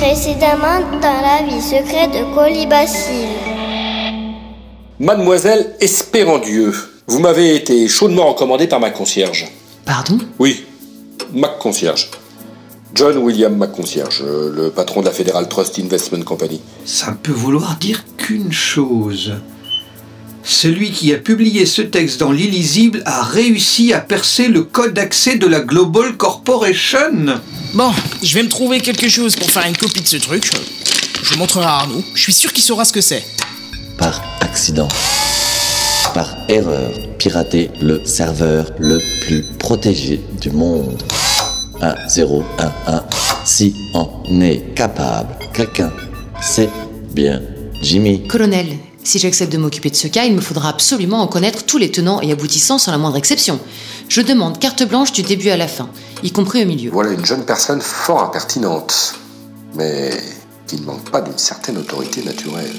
Précédemment dans la vie secrète de Colibacille. Mademoiselle Espérandieu, vous m'avez été chaudement recommandée par ma concierge. Pardon? Oui, ma concierge. John William McConcierge, le patron de la Federal Trust Investment Company. Ça ne peut vouloir dire qu'une chose. Celui qui a publié ce texte dans l'illisible a réussi à percer le code d'accès de la Global Corporation. Bon, je vais me trouver quelque chose pour faire une copie de ce truc. Je le montrerai à Arnaud. Je suis sûr qu'il saura ce que c'est. Par accident. Par erreur. Pirater le serveur le plus protégé du monde. 1, 0, 1, 1. Si on est capable, quelqu'un, c'est bien Jimmy. Colonel, si j'accepte de m'occuper de ce cas, il me faudra absolument en connaître tous les tenants et aboutissants sans la moindre exception. Je demande carte blanche du début à la fin, y compris au milieu. Voilà une jeune personne fort impertinente, mais qui ne manque pas d'une certaine autorité naturelle.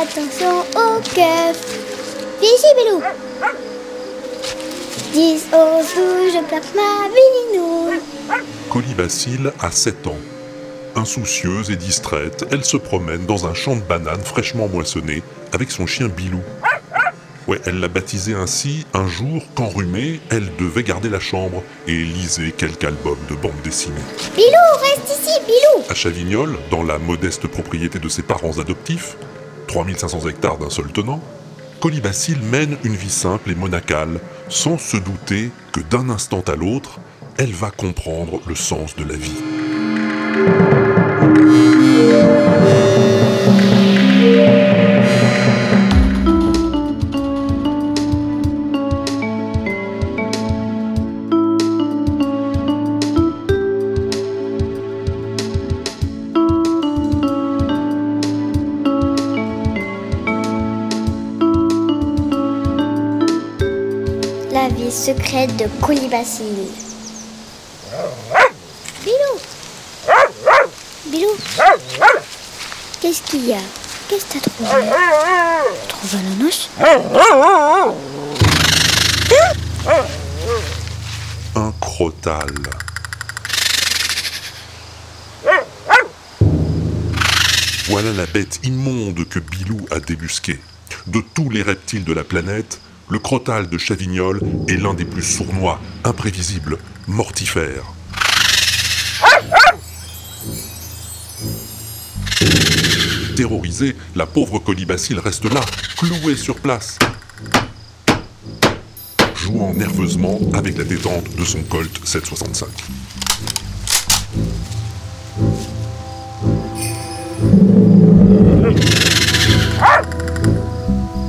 Attention au keuf. Viens ici, Bilou 10, 11, 12, je plaque ma binou. Colibacille a 7 ans. Insoucieuse et distraite, elle se promène dans un champ de bananes fraîchement moissonné avec son chien Bilou. Ouais, elle l'a baptisé ainsi un jour qu'enrhumée, elle devait garder la chambre et lisait quelques albums de bande dessinée. Bilou, reste ici, Bilou À Chavignol, dans la modeste propriété de ses parents adoptifs, 3500 hectares d'un seul tenant, Colibacille mène une vie simple et monacale, sans se douter que d'un instant à l'autre, elle va comprendre le sens de la vie. Secrète de Colibacille. Bilou Bilou Qu'est-ce qu'il y a? Qu'est-ce que t'as trouvé? Trouvé un ananas Un crotal. Voilà la bête immonde que Bilou a débusquée. De tous les reptiles de la planète, le crotal de Chavignol est l'un des plus sournois, imprévisibles, mortifères. Terrorisée, la pauvre colibacille reste là, clouée sur place, jouant nerveusement avec la détente de son Colt 765.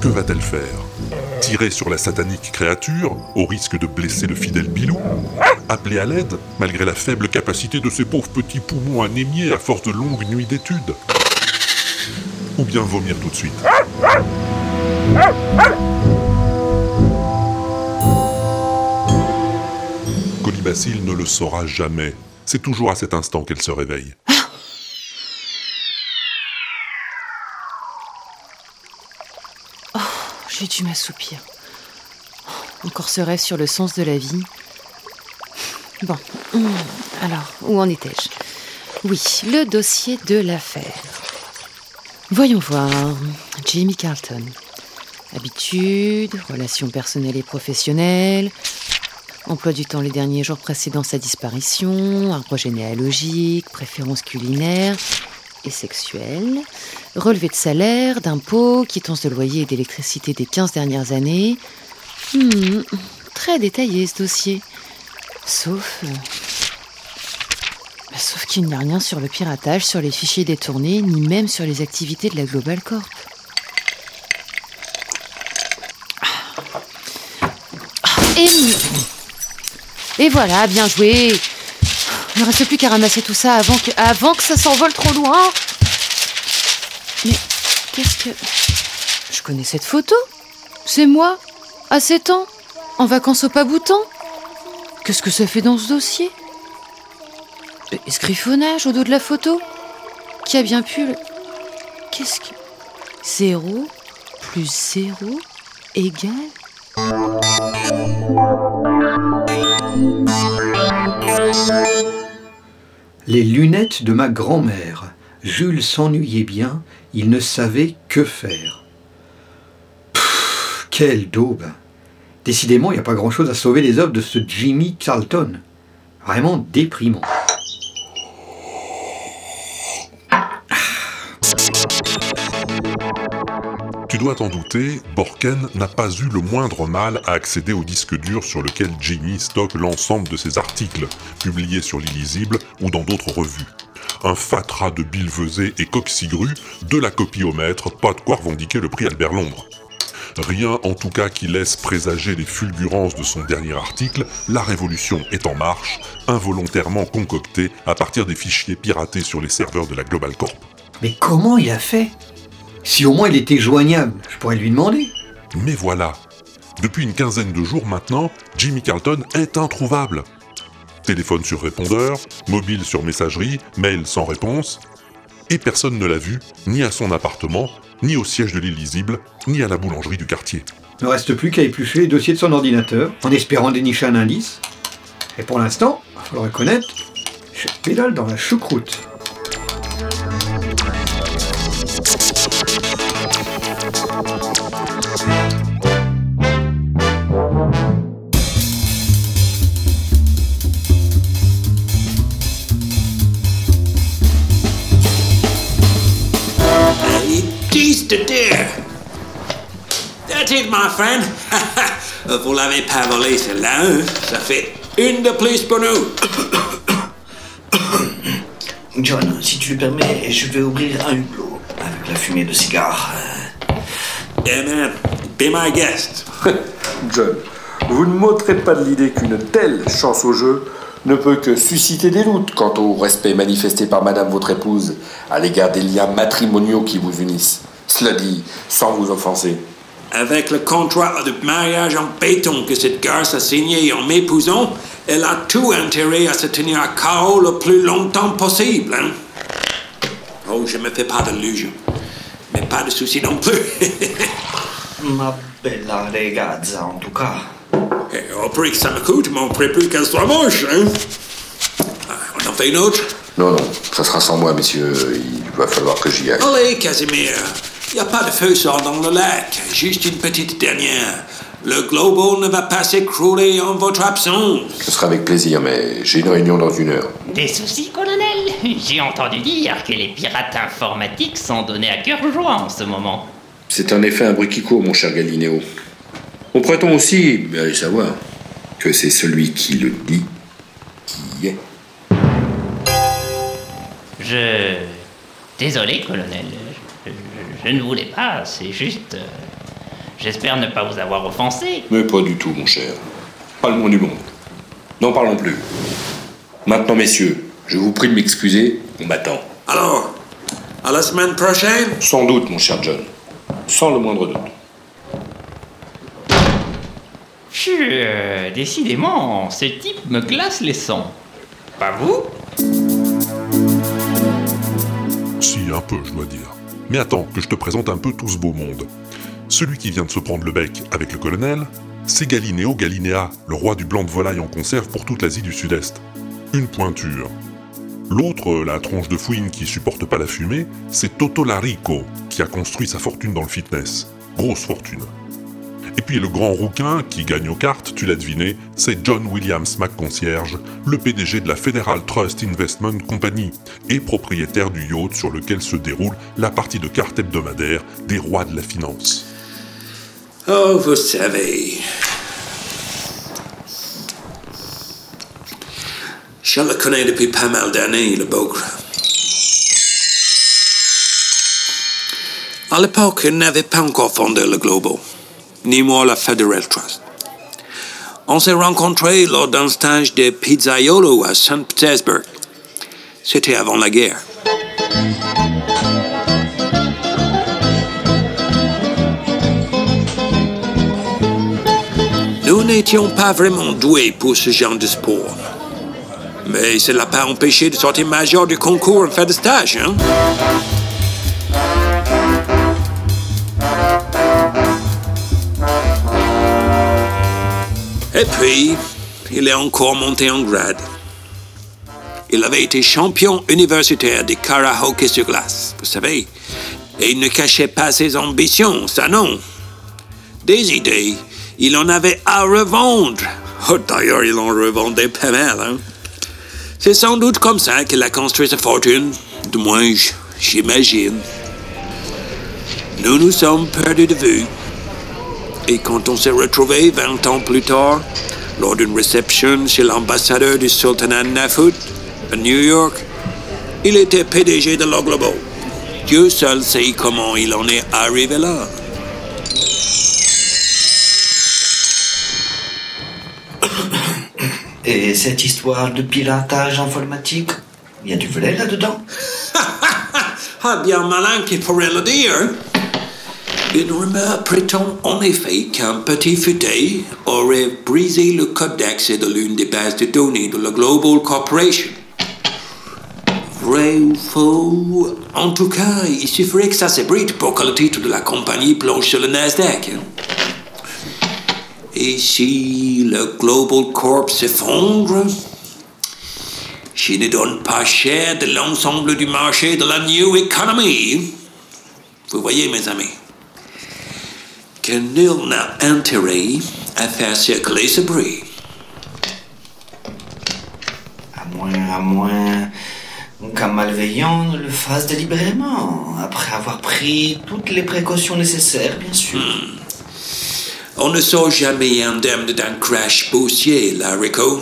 Que va-t-elle faire? Tirer sur la satanique créature, au risque de blesser le fidèle Bilou Appeler à l'aide, malgré la faible capacité de ses pauvres petits poumons anémiés à force de longues nuits d'études Ou bien vomir tout de suite Colibacille ne le saura jamais. C'est toujours à cet instant qu'elle se réveille. J'ai dû m'assoupir. Encore ce rêve sur le sens de la vie. Bon, hum, alors, où en étais-je? Oui, le dossier de l'affaire. Voyons voir. Jamie Carlton. Habitude, relations personnelles et professionnelles, emploi du temps les derniers jours précédant sa disparition, arbre généalogique, préférences culinaires et sexuelles, relevé de salaire, d'impôts, quittance de loyer et d'électricité des 15 dernières années. Hmm, très détaillé ce dossier. Sauf. euh, bah, Sauf qu'il n'y a rien sur le piratage, sur les fichiers détournés, ni même sur les activités de la Global Corp. Ah. Et, et voilà, bien joué. Il ne reste plus qu'à ramasser tout ça avant que, avant que ça s'envole trop loin. Mais qu'est-ce que... Je connais cette photo. C'est moi, à 7 ans, en vacances au Paboutan. Qu'est-ce que ça fait dans ce dossier? Escriffonnage au dos de la photo Qui a bien pu le... Qu'est-ce que... Zéro plus zéro égale... Les lunettes de ma grand-mère. Jules s'ennuyait bien, il ne savait que faire. Pfff, quelle daube Décidément, il n'y a pas grand-chose à sauver les œuvres de ce Jimmy Carlton. Vraiment déprimant. Dois t'en douter, Borken n'a pas eu le moindre mal à accéder au disque dur sur lequel Jimmy stocke l'ensemble de ses articles, publiés sur l'Illisible ou dans d'autres revues. Un fatras de billevesées et coxigrues, de la copie au maître, pas de quoi revendiquer le prix Albert Londres. Rien en tout cas qui laisse présager les fulgurances de son dernier article, La Révolution est en marche, involontairement concocté à partir des fichiers piratés sur les serveurs de la Global Corp. Mais comment il a fait? Si au moins il était joignable, je pourrais lui demander. Mais voilà, depuis une quinzaine de jours maintenant, Jimmy Carlton est introuvable. Téléphone sur répondeur, mobile sur messagerie, mail sans réponse, et personne ne l'a vu, ni à son appartement, ni au siège de l'Illisible, ni à la boulangerie du quartier. Il ne reste plus qu'à éplucher les dossiers de son ordinateur, en espérant dénicher un indice. Et pour l'instant, faut le reconnaître, je pédale dans la choucroute. It is de dear. That's it, my friend. Vous l'avez pas volé, celle-là. hein? Ça fait une de plus pour nous. John, si tu le permets, je vais ouvrir un hublot avec la fumée de cigare. Yeah, man. Be my guest. John, vous ne m'ôterez pas de l'idée qu'une telle chance au jeu ne peut que susciter des doutes quant au respect manifesté par madame votre épouse à l'égard des liens matrimoniaux qui vous unissent. Cela dit, sans vous offenser. Avec le contrat de mariage en béton que cette garce a signé en m'épousant, elle a tout intérêt à se tenir à carreau le plus longtemps possible. Hein? Oh, je me fais pas d'illusions. Mais pas de soucis non plus. Ma bella ragazza, en tout cas. Au prix que ça me coûte, mon prix plus qu'elle soit moche. Hein? Ah, On en fait une autre? Non, non, ça sera sans moi, messieurs. Il va falloir que j'y aille. Allez, Casimir. Il n'y a pas de feu sort dans le lac. Juste une petite dernière. Le globo ne va pas s'écrouler en votre absence. Ce sera avec plaisir, mais j'ai une réunion dans une heure. Des soucis, colonel J'ai entendu dire que les pirates informatiques sont donnés à cœur joie en ce moment. C'est en effet un bricquicot, mon cher Galinéo. On prétend aussi, mais allez savoir, que c'est celui qui le dit qui est. Je... Désolé, colonel. Je, je- je ne voulais pas, c'est juste... euh, J'espère ne pas vous avoir offensé. Mais pas du tout, mon cher. Pas le moins du monde. N'en parlons plus. Maintenant, messieurs, je vous prie de m'excuser, on m'attend. Alors, à la semaine prochaine? Sans doute, mon cher John. Sans le moindre doute. Je... euh, décidément, ce type me glace les sangs. Pas vous? Si, un peu, je dois dire. Mais attends, que je te présente un peu tout ce beau monde. Celui qui vient de se prendre le bec avec le colonel, c'est Galinéo Galinéa, le roi du blanc de volaille en conserve pour toute l'Asie du Sud-Est. Une pointure. L'autre, la tronche de fouine qui supporte pas la fumée, c'est Toto Larico, qui a construit sa fortune dans le fitness. Grosse fortune. Et puis le grand rouquin qui gagne aux cartes, tu l'as deviné, c'est John Williams McConcierge, le PDG de la Federal Trust Investment Company et propriétaire du yacht sur lequel se déroule la partie de cartes hebdomadaire des rois de la finance. Oh, vous savez. Je le connais depuis pas mal d'années, le bougre. À l'époque, il n'avait pas encore fondé le Globo, ni moi la Federal Trust. On s'est rencontrés lors d'un stage de pizzaiolo à Saint-Pétersbourg. C'était avant la guerre. Nous n'étions pas vraiment doués pour ce genre de sport. Mais ça l'a pas empêché de sortir major du concours en fin de stage, hein? Et puis, il est encore monté en grade. Il avait été champion universitaire de karaoke sur glace, vous savez. Et il ne cachait pas ses ambitions, ça non. Des idées, il en avait à revendre. Oh, D'ailleurs, il en revendait pas mal. Hein? C'est sans doute comme ça qu'il a construit sa fortune. Du moins, j'imagine. Nous nous sommes perdus de vue. Et quand on s'est retrouvés 20 ans plus tard, lors d'une réception chez l'ambassadeur du sultanat Nafut, à New York, il était PDG de la Globo. Dieu seul sait comment il en est arrivé là. Et cette histoire de piratage informatique, il y a du vrai là-dedans? Ah, bien malin qui pourrait le dire. Une rumeur prétend en effet qu'un petit futé aurait brisé le codex de l'une des bases de données de la Global Corporation. Vrai ou faux? En tout cas, il suffirait que ça s'ébrite pour que le titre de la compagnie plonge sur le Nasdaq. Et si le Global Corp s'effondre, je ne donne pas cher de l'ensemble du marché de la New Economy. Vous voyez, mes amis, que nul n'a intérêt à faire circuler ce bruit. À moins, à moins qu'un malveillant ne le fasse délibérément, après avoir pris toutes les précautions nécessaires, bien sûr. On ne sort jamais indemne d'un crash boursier, là, Rico.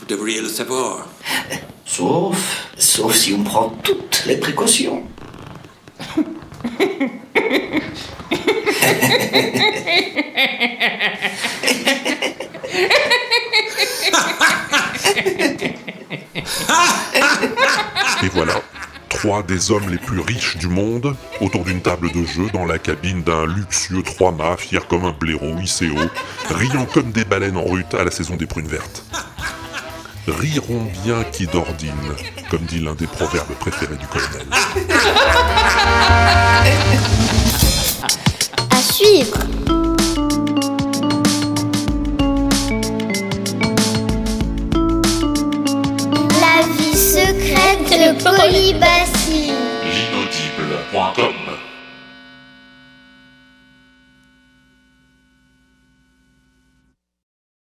Vous devriez le savoir. Sauf, sauf si on prend toutes les précautions. Et voilà, trois des hommes les plus riches du monde autour d'une table de jeu dans la cabine d'un luxueux trois-mâts fier comme un blaireau haut, riant comme des baleines en rute à la saison des prunes vertes. Riront bien qui d'ordine, comme dit l'un des proverbes préférés du colonel. Suivre. La vie secrète de Polybassi. L'inaudible.com